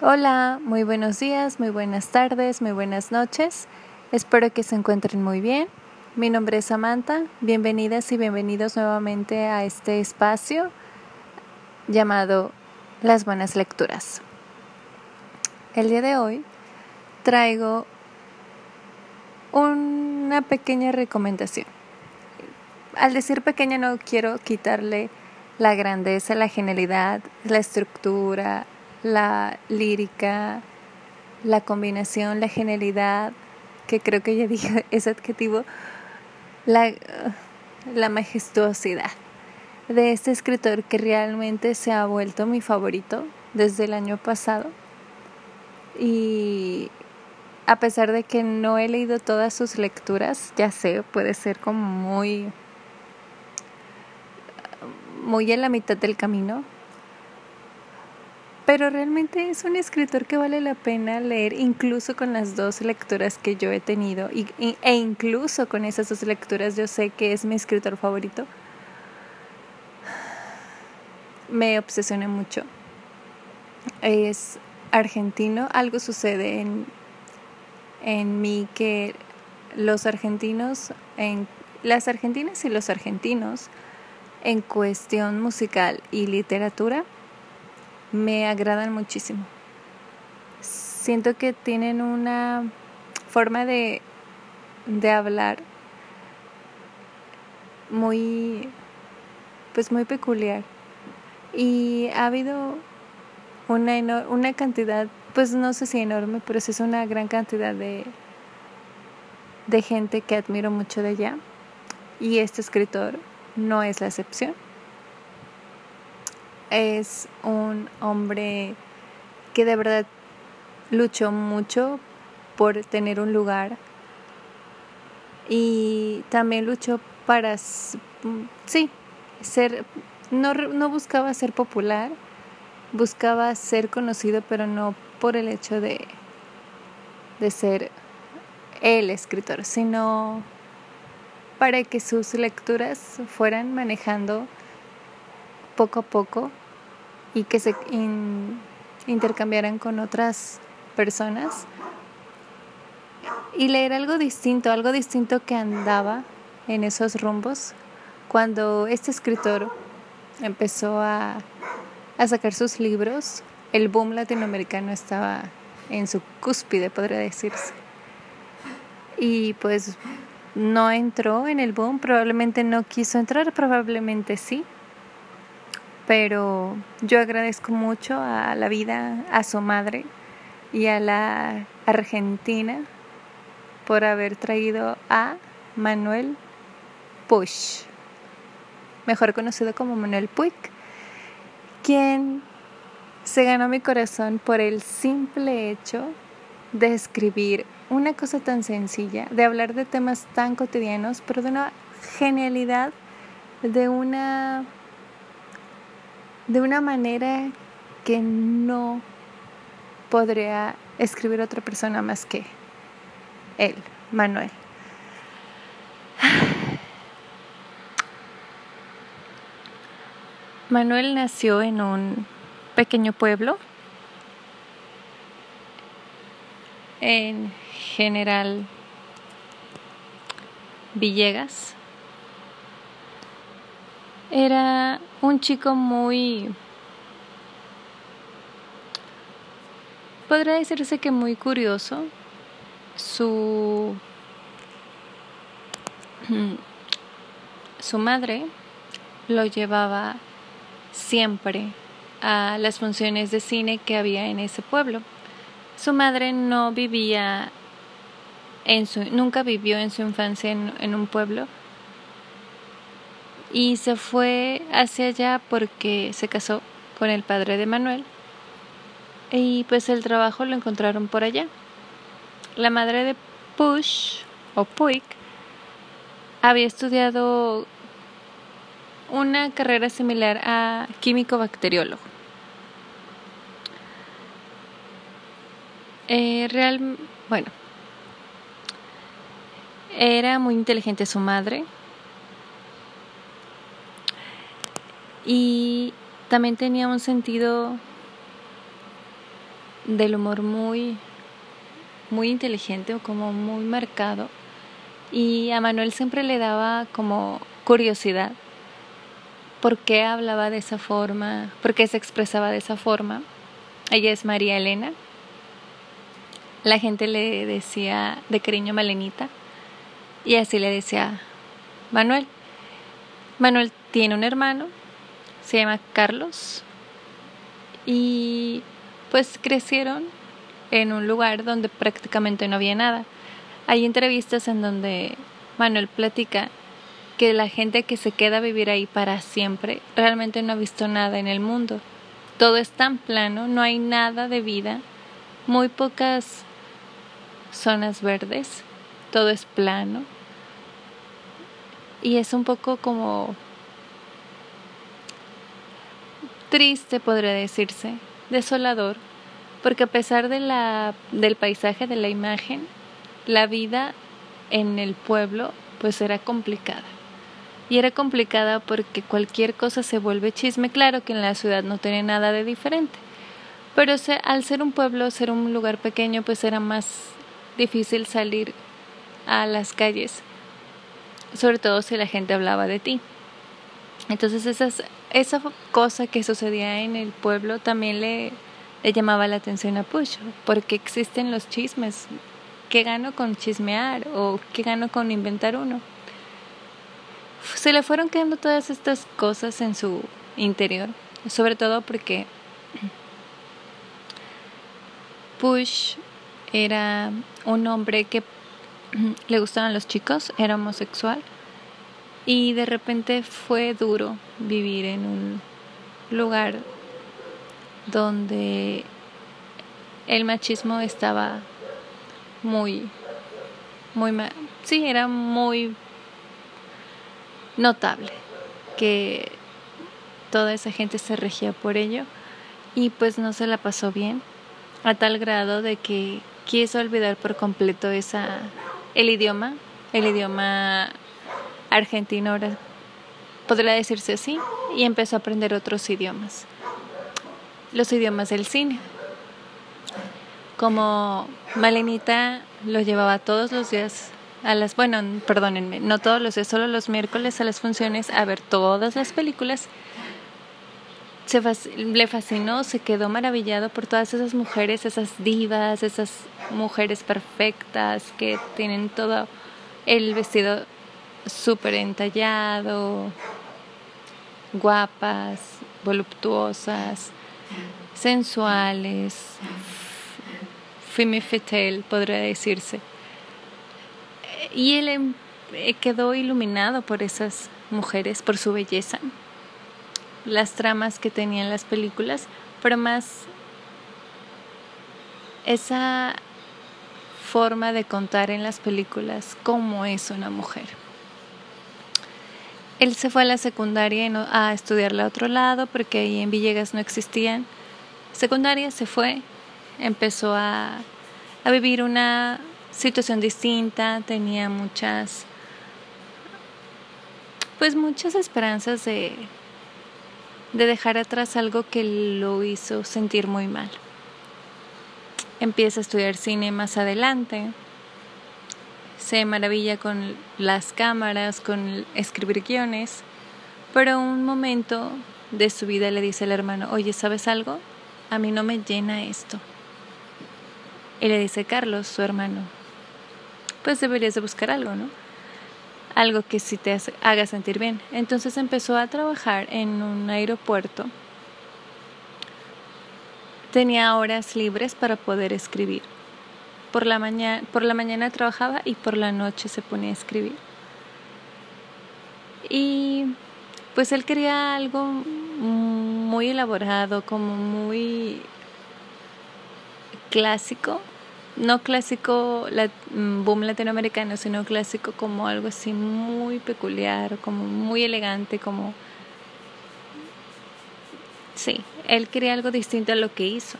Hola, muy buenos días, muy buenas tardes, muy buenas noches. Espero que se encuentren muy bien. Mi nombre es Samantha. Bienvenidas y bienvenidos nuevamente a este espacio llamado Las Buenas Lecturas. El día de hoy traigo una pequeña recomendación. Al decir pequeña no quiero quitarle la grandeza, la genialidad, la estructura, la lírica, la combinación, la genialidad, que creo que ya dije ese adjetivo, la, la majestuosidad de este escritor que realmente se ha vuelto mi favorito desde el año pasado. Y a pesar de que no he leído todas sus lecturas, ya sé, puede ser como muy muy en la mitad del camino, pero realmente es un escritor que vale la pena leer incluso con las dos lecturas que yo he tenido y, e incluso con esas dos lecturas yo sé que es mi escritor favorito. Me obsesiona mucho. Es argentino, algo sucede en, en mí que los argentinos, en, las argentinas y los argentinos en cuestión musical y literatura me agradan muchísimo. Siento que tienen una forma de, de hablar muy pues muy peculiar. Y ha habido una, una cantidad pues no sé si enorme pero sí es una gran cantidad de de gente que admiro mucho de allá y este escritor no es la excepción es un hombre que de verdad luchó mucho por tener un lugar y también luchó para, sí, ser, no, no buscaba ser popular, buscaba ser conocido, pero no por el hecho de, de ser el escritor, sino para que sus lecturas fueran manejando poco a poco y que se intercambiaran con otras personas y leer algo distinto, algo distinto que andaba en esos rumbos cuando este escritor empezó a, a sacar sus libros, el boom latinoamericano estaba en su cúspide, podría decirse. Y pues no entró en el boom, probablemente no quiso entrar, probablemente sí, pero yo agradezco mucho a la vida, a su madre y a la Argentina por haber traído a Manuel Puig, mejor conocido como Manuel Puig, quien se ganó mi corazón por el simple hecho de escribir una cosa tan sencilla, de hablar de temas tan cotidianos, pero de una genialidad, de una de una manera que no podría escribir otra persona más que él, Manuel. Manuel nació en un pequeño pueblo en General Villegas, era un chico muy... Podría decirse que muy curioso. Su... Su madre lo llevaba siempre a las funciones de cine que había en ese pueblo. Su madre no vivía en su, nunca vivió en su infancia en, en un pueblo, y se fue hacia allá porque se casó con el padre de Manuel y pues el trabajo lo encontraron por allá. La madre de Push o Puig había estudiado una carrera similar a químico bacteriólogo. Eh, real, bueno, era muy inteligente su madre, y también tenía un sentido del humor muy, muy inteligente o como muy marcado. Y a Manuel siempre le daba como curiosidad por qué hablaba de esa forma, por qué se expresaba de esa forma. Ella es María Elena. La gente le decía de cariño Malenita y así le decía Manuel. Manuel tiene un hermano, se llama Carlos y pues crecieron en un lugar donde prácticamente no había nada. Hay entrevistas en donde Manuel platica que la gente que se queda a vivir ahí para siempre realmente no ha visto nada en el mundo. Todo es tan plano, no hay nada de vida, muy pocas zonas verdes, todo es plano. Y es un poco como triste, podría decirse, desolador, porque a pesar de la, del paisaje, de la imagen, la vida en el pueblo pues era complicada y era complicada porque cualquier cosa se vuelve chisme. Claro que en la ciudad no tiene nada de diferente, pero al ser un pueblo, ser un lugar pequeño, pues era más difícil salir a las calles, sobre todo si la gente hablaba de ti. Entonces esas, esa cosa que sucedía en el pueblo también le, llamaba la atención a Push, porque existen los chismes. ¿Qué gano con chismear o qué gano con inventar uno? se le fueron quedando todas estas cosas en su interior, sobre todo porque Push era un hombre que le gustaban los chicos, era homosexual y de repente fue duro vivir en un lugar donde el machismo estaba muy muy sí era muy notable que toda esa gente se regía por ello y pues no se la pasó bien a tal grado de que quiso olvidar por completo esa el idioma, el idioma argentino ahora podría decirse así y empezó a aprender otros idiomas. Los idiomas del cine. Como Malenita lo llevaba todos los días a las, bueno, perdónenme, no todos los días, solo los miércoles a las funciones a ver todas las películas. Se le fascinó, se quedó maravillado por todas esas mujeres, esas divas, esas mujeres perfectas que tienen todo el vestido súper entallado, guapas, voluptuosas, sensuales, femme podría decirse. Y él em, eh, quedó iluminado por esas mujeres, por su belleza, las tramas que tenían las películas, pero más esa forma de contar en las películas cómo es una mujer. Él se fue a la secundaria a estudiarla a otro lado porque ahí en Villegas no existían. Secundaria se fue, empezó a, a vivir una situación distinta, tenía muchas, pues muchas esperanzas de, de dejar atrás algo que lo hizo sentir muy mal. Empieza a estudiar cine más adelante, se maravilla con las cámaras, con escribir guiones, pero un momento de su vida le dice al hermano, oye, ¿sabes algo? A mí no me llena esto. Y le dice Carlos, su hermano, pues deberías de buscar algo, ¿no? Algo que sí te haga sentir bien. Entonces empezó a trabajar en un aeropuerto. Tenía horas libres para poder escribir. Por la, mañana, por la mañana trabajaba y por la noche se ponía a escribir. Y pues él quería algo muy elaborado, como muy clásico, no clásico mm, boom latinoamericano, sino clásico como algo así muy peculiar, como muy elegante, como... Sí, él quería algo distinto a lo que hizo.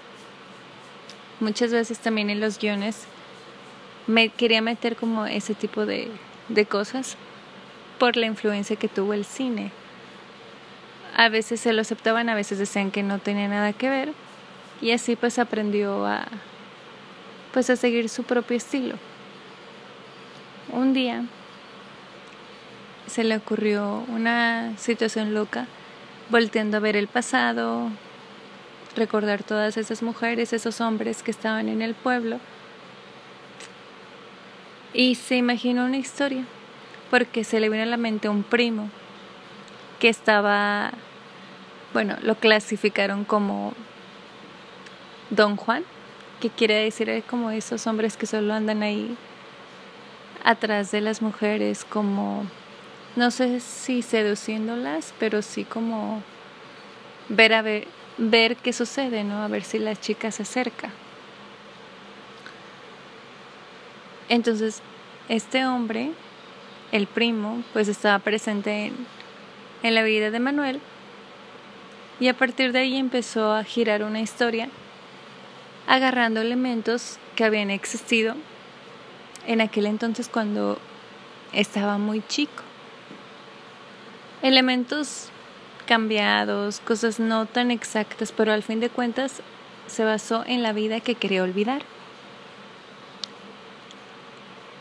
Muchas veces también en los guiones me quería meter como ese tipo de, de cosas por la influencia que tuvo el cine. A veces se lo aceptaban, a veces decían que no tenía nada que ver, y así pues aprendió a pues a seguir su propio estilo. Un día se le ocurrió una situación loca, volteando a ver el pasado, recordar todas esas mujeres, esos hombres que estaban en el pueblo, y se imaginó una historia, porque se le vino a la mente un primo que estaba, bueno, lo clasificaron como Don Juan, que quiere decir como esos hombres que solo andan ahí atrás de las mujeres, como, no sé si seduciéndolas, pero sí como ver a ver, ver qué sucede, ¿no? A ver si la chica se acerca. Entonces, este hombre, el primo, pues estaba presente en, en la vida de Manuel y a partir de ahí empezó a girar una historia agarrando elementos que habían existido en aquel entonces cuando estaba muy chico. Elementos cambiados, cosas no tan exactas, pero al fin de cuentas se basó en la vida que quería olvidar.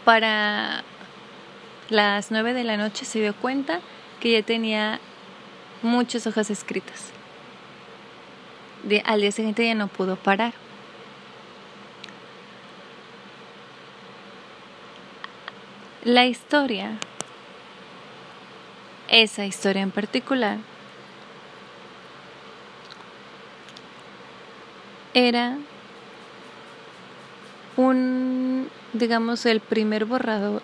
Para las nueve de la noche se dio cuenta que ya tenía muchas hojas escritas. al día siguiente ya no pudo parar. La historia, esa historia en particular, era un, digamos, el primer borrador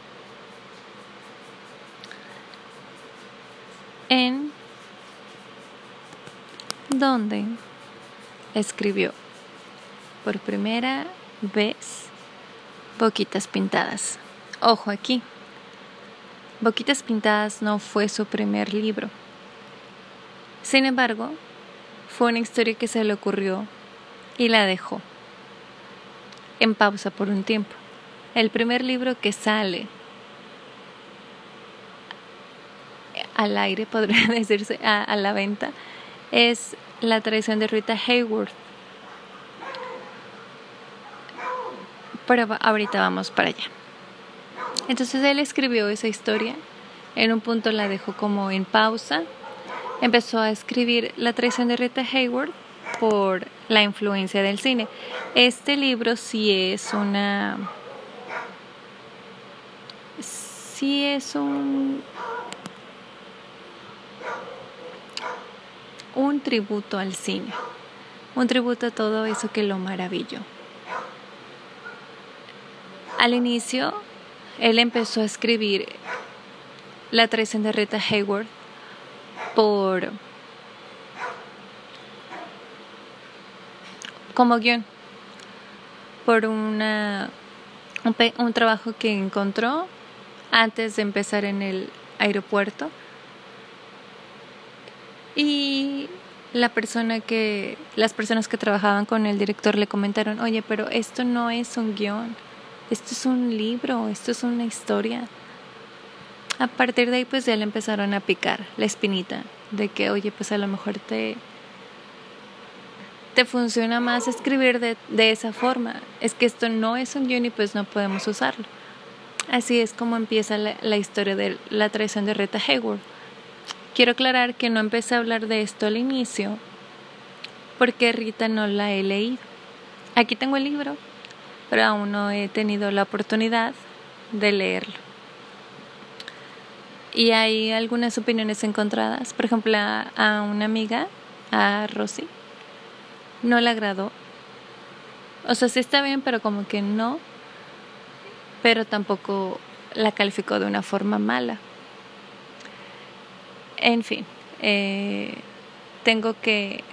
en donde escribió por primera vez Boquitas Pintadas. Ojo aquí. Boquitas Pintadas no fue su primer libro. Sin embargo, fue una historia que se le ocurrió y la dejó en pausa por un tiempo. El primer libro que sale al aire, podría decirse, a, la venta, es La traición de Rita Hayworth. Pero ahorita vamos para allá. Entonces él escribió esa historia, en un punto la dejó como en pausa, empezó a escribir La traición de Rita Hayward por la influencia del cine. Este libro sí es una... sí es un... un tributo al cine, un tributo a todo eso que lo maravilló. Al inicio él empezó a escribir La traición de Rita Hayward por como guion por una un, un trabajo que encontró antes de empezar en el aeropuerto y la persona que las personas que trabajaban con el director le comentaron oye pero esto no es un guion esto es un libro, esto es una historia. A partir de ahí pues ya le empezaron a picar la espinita de que, oye, pues a lo mejor te, te funciona más escribir de, de esa forma. Es que esto no es un guion y pues no podemos usarlo. Así es como empieza la, la historia de la traición de Rita Hayward. Quiero aclarar que no empecé a hablar de esto al inicio porque Rita no la he leído. Aquí tengo el libro, pero aún no he tenido la oportunidad de leerlo. Y hay algunas opiniones encontradas. Por ejemplo, a, una amiga, a Rosy, no le agradó. O sea, sí está bien, pero como que no. Pero tampoco la calificó de una forma mala. En fin, eh, tengo que,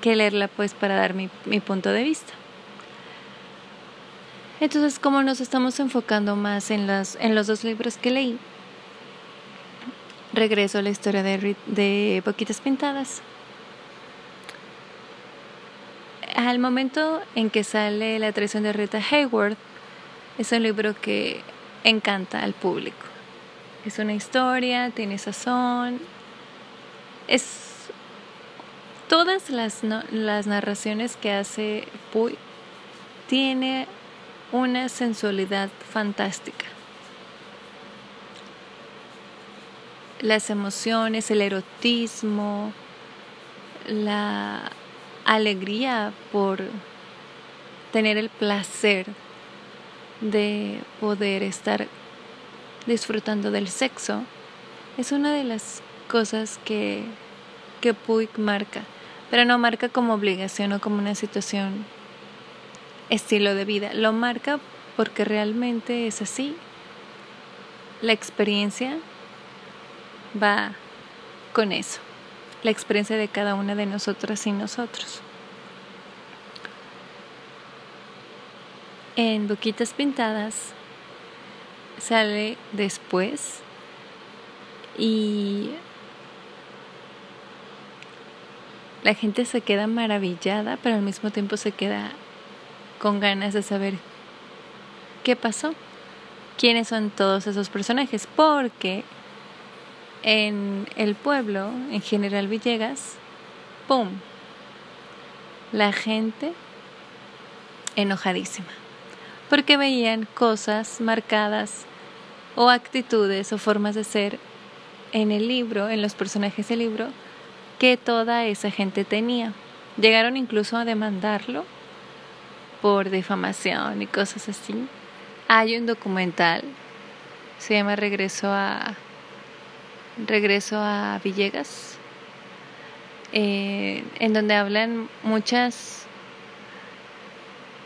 que leerla pues para dar mi, mi punto de vista. Entonces, como nos estamos enfocando más en, las, en los dos libros que leí, regreso a la historia de, de Boquitas Pintadas. Al momento en que sale La traición de Rita Hayworth, es un libro que encanta al público. Es una historia, tiene sazón, es todas las, las narraciones que hace Puy tiene una sensualidad fantástica. Las emociones, el erotismo, la alegría por tener el placer de poder estar disfrutando del sexo. Es una de las cosas que, que Puig marca, pero no marca como obligación o como una situación estilo de vida, lo marca porque realmente es así. La experiencia va con eso, la experiencia de cada una de nosotras y nosotros. En Boquitas Pintadas sale después y la gente se queda maravillada, pero al mismo tiempo se queda con ganas de saber qué pasó, quiénes son todos esos personajes, porque en el pueblo, en General Villegas, ¡pum! La gente enojadísima porque veían cosas marcadas o actitudes o formas de ser en el libro, en los personajes del libro, que toda esa gente tenía. Llegaron incluso a demandarlo por difamación y cosas así. Hay un documental, se llama Regreso a Regreso a Villegas, eh, en donde hablan muchas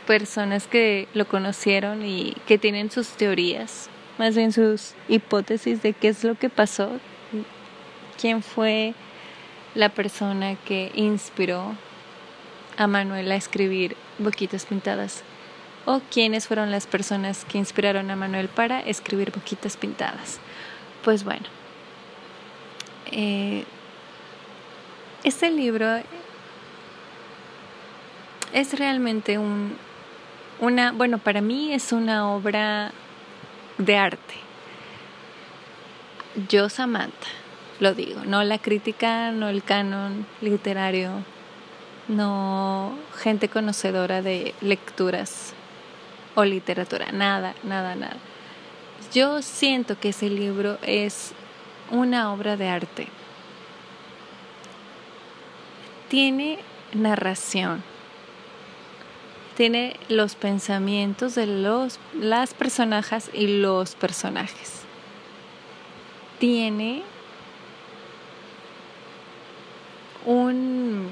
personas que lo conocieron y que tienen sus teorías, más bien sus hipótesis de qué es lo que pasó, quién fue la persona que inspiró a Manuel a escribir Boquitas Pintadas o quiénes fueron las personas que inspiraron a Manuel para escribir Boquitas Pintadas. Pues bueno, eh, este libro es realmente un, una, bueno, para mí es una obra de arte. Yo, Samantha, lo digo, no la crítica, no el canon literario, no gente conocedora de lecturas o literatura, nada, nada, nada. Yo siento que ese libro es una obra de arte. Tiene narración tiene los pensamientos de los, las personajes y los personajes. Tiene un...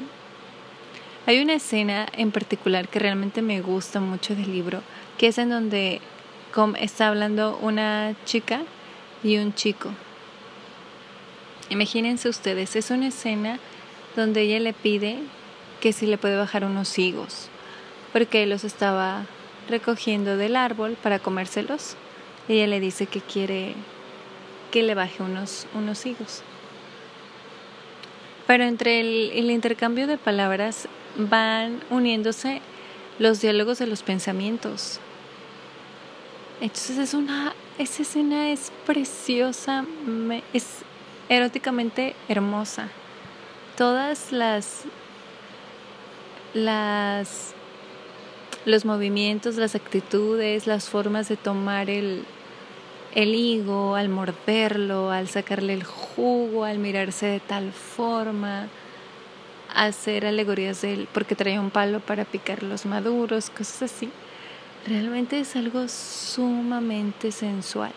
Hay una escena en particular que realmente me gusta mucho del libro, que es en donde está hablando una chica y un chico. Imagínense ustedes, es una escena donde ella le pide que si le puede bajar unos higos porque él los estaba recogiendo del árbol para comérselos. Ella le dice que quiere que le baje unos, unos higos. Pero entre el, intercambio de palabras van uniéndose los diálogos de los pensamientos. Entonces es una, esa escena es preciosa, es eróticamente hermosa. Todas las, las los movimientos, las actitudes, las formas de tomar el, el higo, al morderlo, al sacarle el jugo, al mirarse de tal forma, hacer alegorías de él porque traía un palo para picar los maduros, cosas así. Realmente es algo sumamente sensual.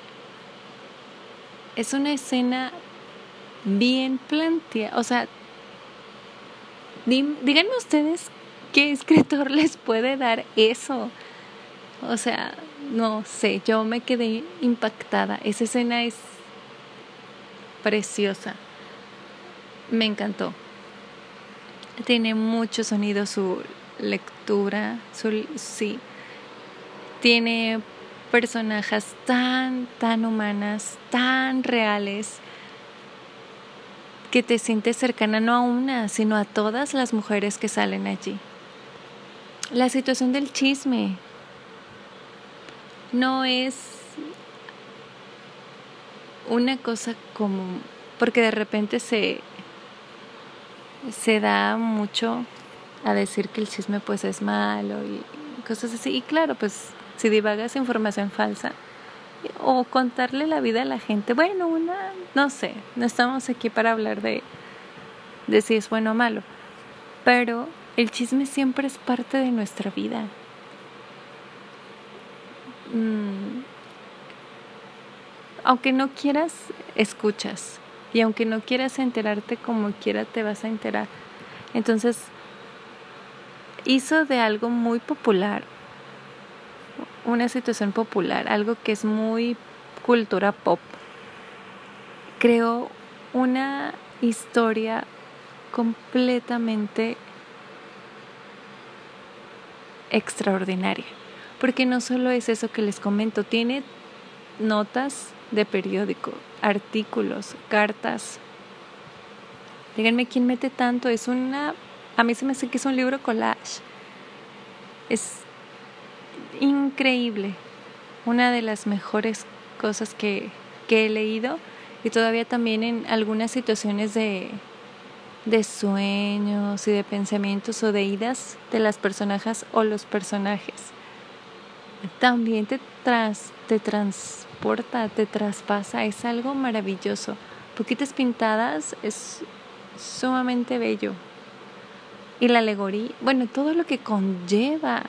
Es una escena bien planteada, o sea, díganme ustedes ¿Qué escritor les puede dar eso? O sea, no sé, yo me quedé impactada. Esa escena es preciosa. Me encantó. Tiene mucho sonido su lectura, su, sí. Tiene personajes tan, tan humanas, tan reales, que te sientes cercana no a una, sino a todas las mujeres que salen allí la situación del chisme no es una cosa como porque de repente se se da mucho a decir que el chisme pues es malo y cosas así. Y claro, pues si divagas información falsa o contarle la vida a la gente, bueno, una, no sé, no estamos aquí para hablar de, de si es bueno o malo, pero el chisme siempre es parte de nuestra vida. Mm. Aunque no quieras, escuchas. Y aunque no quieras enterarte como quiera, te vas a enterar. Entonces, hizo de algo muy popular, una situación popular, algo que es muy cultura pop. Creó una historia completamente extraordinaria. Porque no solo es eso que les comento, tiene notas de periódico, artículos, cartas. Díganme quién mete tanto, es una a mí se me hace que es un libro collage. Es increíble. Una de las mejores cosas que, que he leído y todavía también en algunas situaciones de, de sueños y de pensamientos o de idas de las personajes o los personajes. También te, tras, te transporta, te traspasa, es algo maravilloso. Poquitas pintadas es sumamente bello y la alegoría, bueno, todo lo que conlleva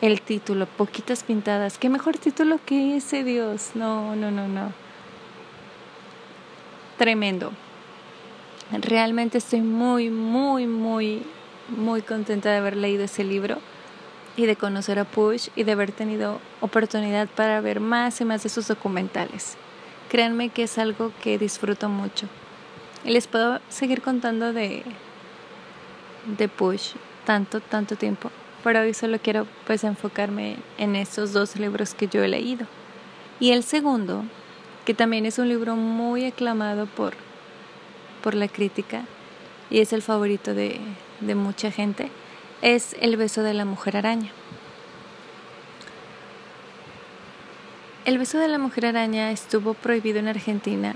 el título, poquitas pintadas. ¿Qué mejor título que ese, Dios? No, no, no, no. Tremendo. Realmente estoy muy, muy, muy, muy contenta de haber leído ese libro y de conocer a Push y de haber tenido oportunidad para ver más y más de sus documentales. Créanme que es algo que disfruto mucho. Y les puedo seguir contando de, de Push tanto, tanto tiempo, pero hoy solo quiero pues enfocarme en esos dos libros que yo he leído. Y el segundo, que también es un libro muy aclamado por, por la crítica y es el favorito de, de mucha gente, es El beso de la mujer araña. El beso de la mujer araña estuvo prohibido en Argentina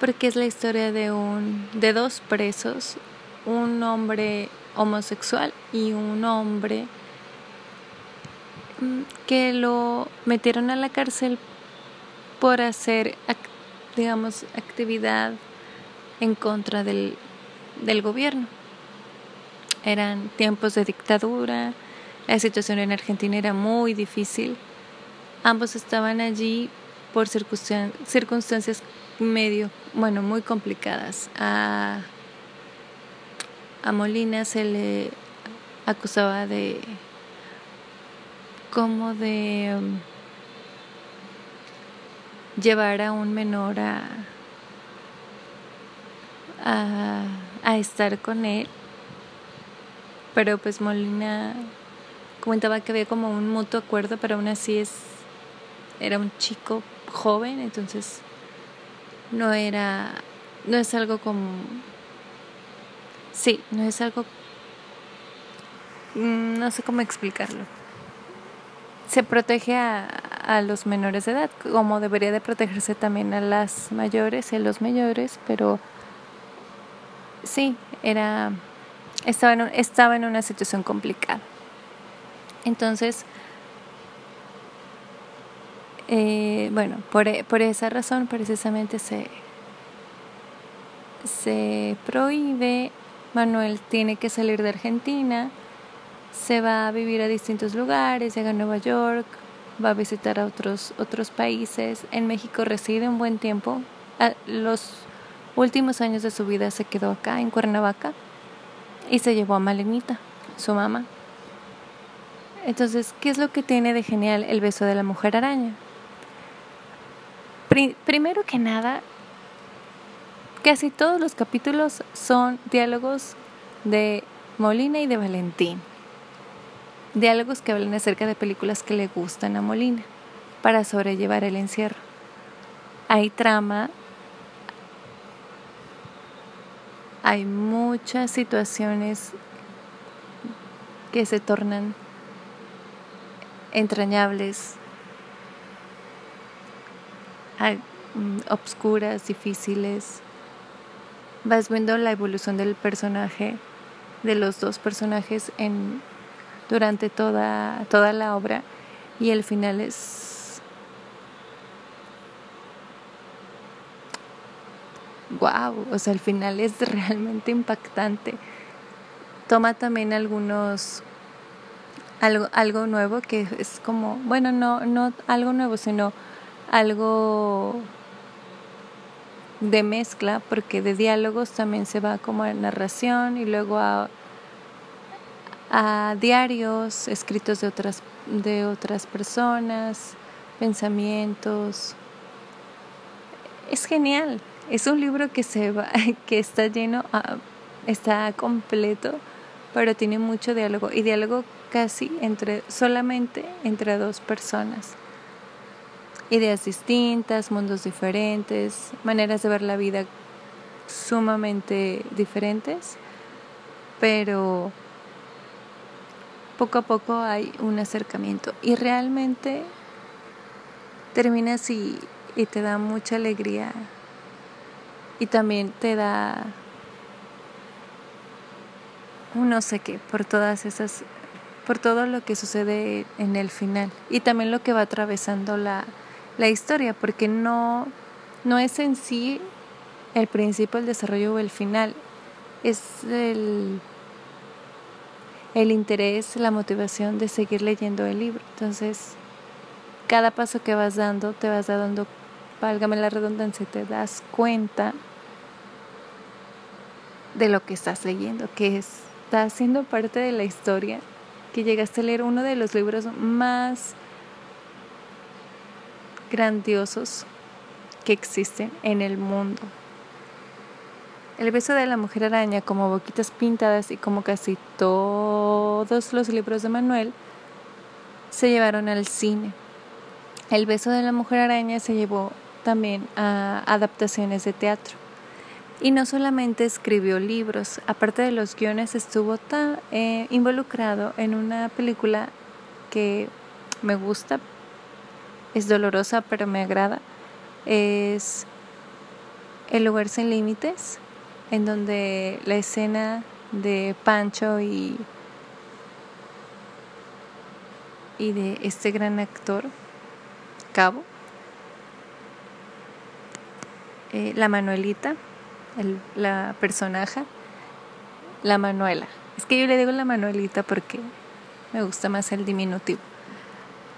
porque es la historia de un de dos presos un hombre homosexual y un hombre mm, que lo metieron a la cárcel por hacer, digamos, actividad en contra del, del gobierno. Eran tiempos de dictadura, la situación en Argentina era muy difícil. Ambos estaban allí por circunstancias medio, bueno, muy complicadas. A, a Molina se le acusaba de como de um, llevar a un menor a, a, estar con él. Pero pues Molina comentaba que había como un mutuo acuerdo pero aún así es era un chico joven entonces no era no es algo como Sí, no es algo... Mm, no sé cómo explicarlo. Se protege a, a los menores de edad, como debería de protegerse también a las mayores y a los mayores, pero sí, era... Estaba en, estaba en una situación complicada. Entonces, eh, bueno, por, por, esa razón precisamente se, se prohíbe Manuel tiene que salir de Argentina, se va a vivir a distintos lugares, llega a Nueva York, va a visitar a otros, otros países. En México reside un buen tiempo. los últimos años de su vida se quedó acá, en Cuernavaca, y se llevó a Malenita, su mamá. Entonces, ¿qué es lo que tiene de genial el beso de la mujer araña? primero que nada, Casi todos los capítulos son diálogos de Molina y de Valentín. Diálogos que hablan acerca de películas que le gustan a Molina para sobrellevar el encierro. Hay trama, hay muchas situaciones que se tornan entrañables, mm, obscuras, difíciles vas viendo la evolución del personaje, de los dos personajes en durante toda, toda la obra y el final es wow, o sea, el final es realmente impactante. Toma también algunos algo, algo nuevo que es como, bueno, no, no algo nuevo, sino algo de mezcla, porque de diálogos también se va como a narración y luego a, a diarios escritos de otras, de otras personas, pensamientos. Es genial, es un libro que se va, que está lleno, ah, está completo, pero tiene mucho diálogo y diálogo casi entre solamente entre dos personas. Ideas distintas, mundos diferentes, maneras de ver la vida sumamente diferentes, pero poco a poco hay un acercamiento. Y realmente terminas y, y te da mucha alegría y también te da un no sé qué por todas esas por todo lo que sucede en el final y también lo que va atravesando la, la historia, porque no, no es en sí el principio, el desarrollo o el final, es el, el interés, la motivación de seguir leyendo el libro. Entonces, cada paso que vas dando, te vas dando, válgame la redundancia, te das cuenta de lo que estás leyendo, que está siendo parte de la historia que llegaste a leer uno de los libros más grandiosos que existen en el mundo. El beso de la mujer araña, como Boquitas Pintadas y como casi todos los libros de Manuel, se llevaron al cine. El beso de la mujer araña se llevó también a adaptaciones de teatro. Y no solamente escribió libros, aparte de los guiones estuvo tan, eh, involucrado en una película que me gusta, es dolorosa pero me agrada, es El lugar sin límites, en donde la escena de Pancho y, y de este gran actor, Cabo, eh, la Manuelita, la personaje, la Manuela. Es que yo le digo la Manuelita porque me gusta más el diminutivo.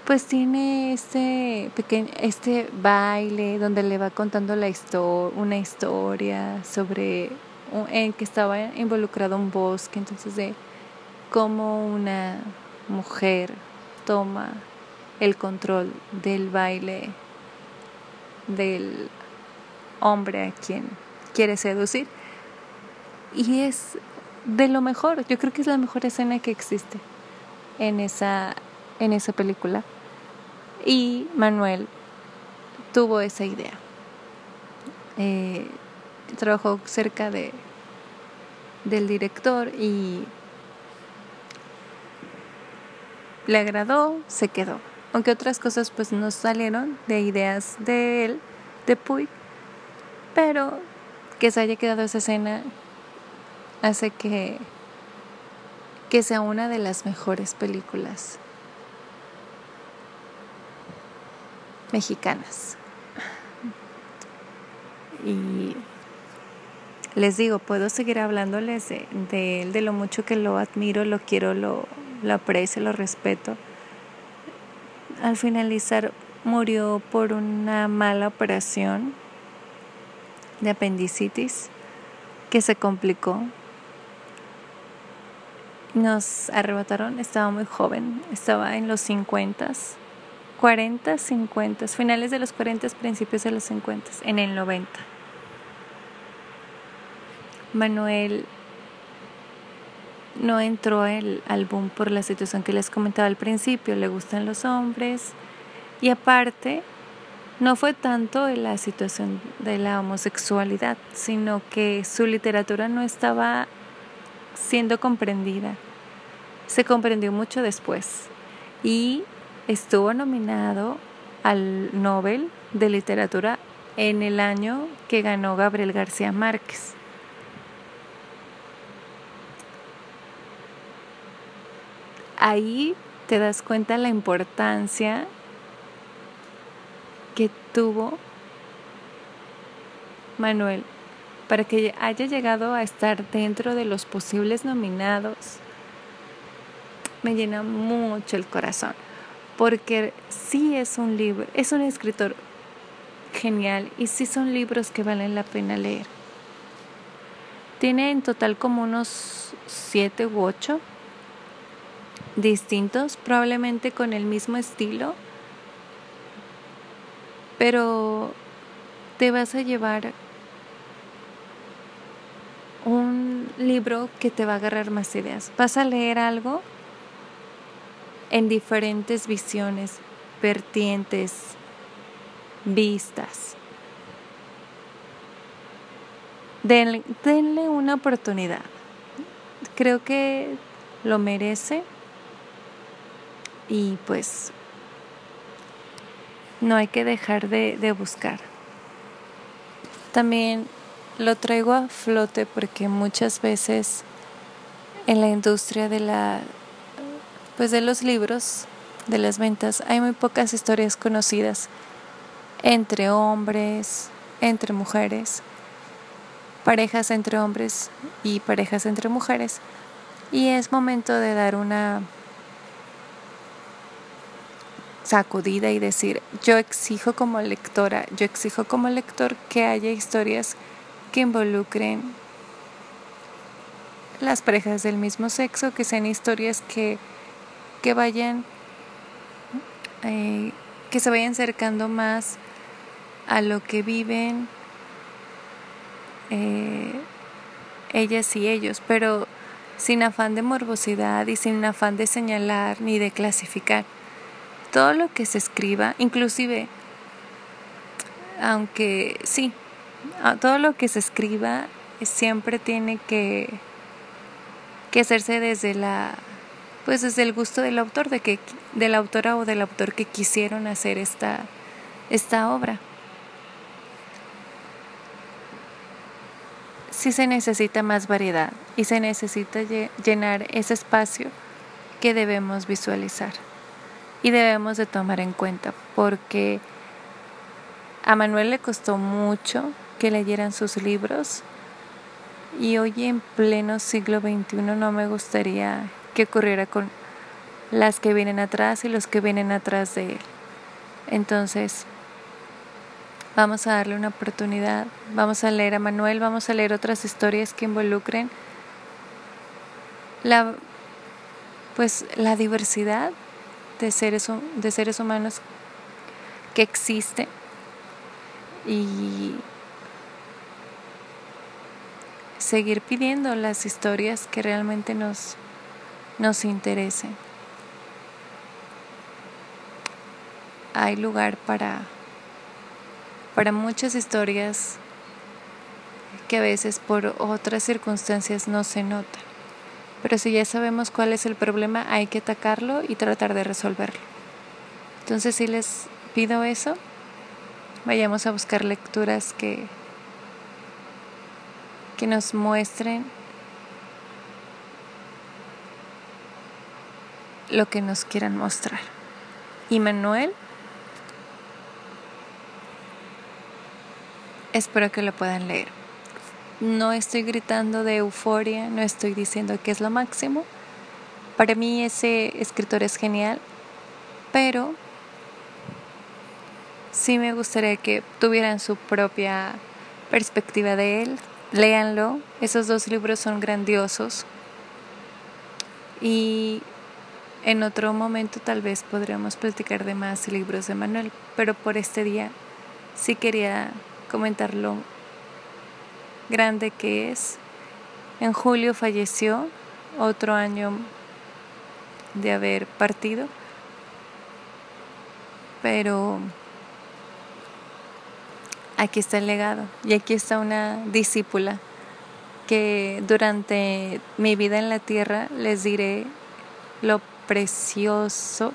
Pues tiene este pequeño, este baile donde le va contando la una historia sobre en que estaba involucrado un bosque, entonces de cómo una mujer toma el control del baile del hombre a quien quiere seducir. Y es de lo mejor, yo creo que es la mejor escena que existe en esa, en esa película. Y Manuel tuvo esa idea. Eh, trabajó cerca de, del director y le agradó, se quedó. Aunque otras cosas pues no salieron de ideas de él, de Puy, pero que se haya quedado esa escena hace que, que sea una de las mejores películas mexicanas. Y les digo, puedo seguir hablándoles de, él, de lo mucho que lo admiro, lo quiero, lo, lo aprecio, lo respeto. Al finalizar murió por una mala operación de apendicitis que se complicó. Nos arrebataron, estaba muy joven, estaba en los 50, 40, 50, finales de los 40, principios de los 50, en el 90. Manuel no entró el álbum por la situación que les comentaba al principio, le gustan los hombres y aparte no fue tanto la situación de la homosexualidad, sino que su literatura no estaba siendo comprendida. Se comprendió mucho después y estuvo nominado al Nobel de Literatura en el año que ganó Gabriel García Márquez. Ahí te das cuenta la importancia que tuvo Manuel para que haya llegado a estar dentro de los posibles nominados. Me llena mucho el corazón porque sí es un libro, es un escritor genial y sí son libros que valen la pena leer. Tiene en total como unos siete u ocho distintos, probablemente con el mismo estilo, pero te vas a llevar un libro que te va a agarrar más ideas. Vas a leer algo en diferentes visiones, vertientes, vistas. Denle, una oportunidad. Creo que lo merece y pues no hay que dejar de, de buscar. También lo traigo a flote porque muchas veces en la industria de la pues de los libros, de las ventas, hay muy pocas historias conocidas entre hombres, entre mujeres, parejas entre hombres y parejas entre mujeres. Y es momento de dar una sacudida y decir, yo exijo como lectora, yo exijo como lector que haya historias que involucren las parejas del mismo sexo, que sean historias que, que vayan, eh, que se vayan acercando más a lo que viven eh, ellas y ellos, pero sin afán de morbosidad y sin afán de señalar ni de clasificar. Todo lo que se escriba, inclusive, aunque sí, todo lo que se escriba siempre tiene que, que hacerse desde la pues desde el gusto del autor de que de la autora o del autor que quisieron hacer esta esta obra. Sí se necesita más variedad y se necesita llenar ese espacio que debemos visualizar y debemos de tomar en cuenta porque a Manuel le costó mucho que leyeran sus libros y hoy en pleno siglo XXI no me gustaría que ocurriera con las que vienen atrás y los que vienen atrás de él. Entonces, vamos a darle una oportunidad, vamos a leer a Manuel, vamos a leer otras historias que involucren la pues la diversidad de seres, de seres humanos que existe y seguir pidiendo las historias que realmente nos, nos interesen. Hay lugar para, para muchas historias que a veces por otras circunstancias no se notan. Pero si ya sabemos cuál es el problema, hay que atacarlo y tratar de resolverlo. Entonces, si les pido eso, vayamos a buscar lecturas que, que nos muestren lo que nos quieran mostrar. Y Manuel, espero que lo puedan leer. No estoy gritando de euforia, no estoy diciendo que es lo máximo. Para mí ese escritor es genial, pero sí me gustaría que tuvieran su propia perspectiva de él. Léanlo, esos dos libros son grandiosos. Y en otro momento tal vez podríamos platicar de más libros de Manuel, pero por este día sí quería comentarlo grande que es. En julio falleció, otro año de haber partido, pero aquí está el legado y aquí está una discípula que durante mi vida en la tierra les diré lo precioso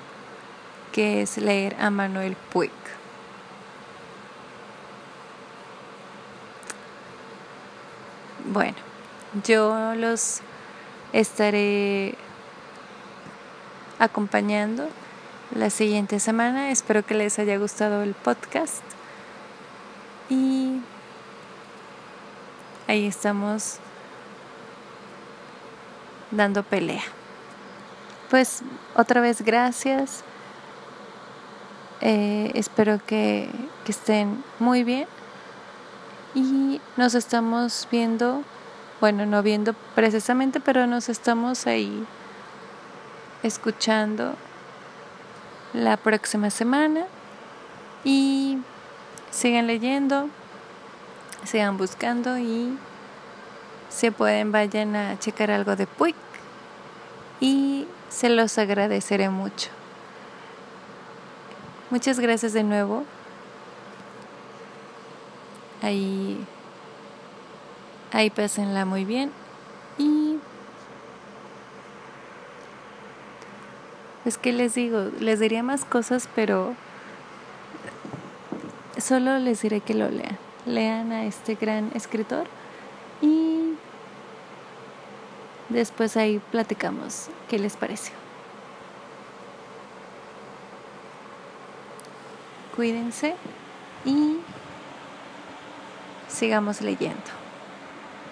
que es leer a Manuel Puig. Bueno, yo los estaré acompañando la siguiente semana. Espero que les haya gustado el podcast. Y ahí estamos dando pelea. Pues otra vez gracias. Eh, espero que, estén muy bien. Y nos estamos viendo, bueno, no viendo precisamente, pero nos estamos ahí escuchando la próxima semana. Y sigan leyendo, sigan buscando y se pueden vayan a checar algo de Puig y se los agradeceré mucho. Muchas gracias de nuevo. Ahí, ahí pásenla muy bien y es que les digo, les diría más cosas, pero solo les diré que lo lean. Lean a este gran escritor y después ahí platicamos qué les pareció. Cuídense y sigamos leyendo.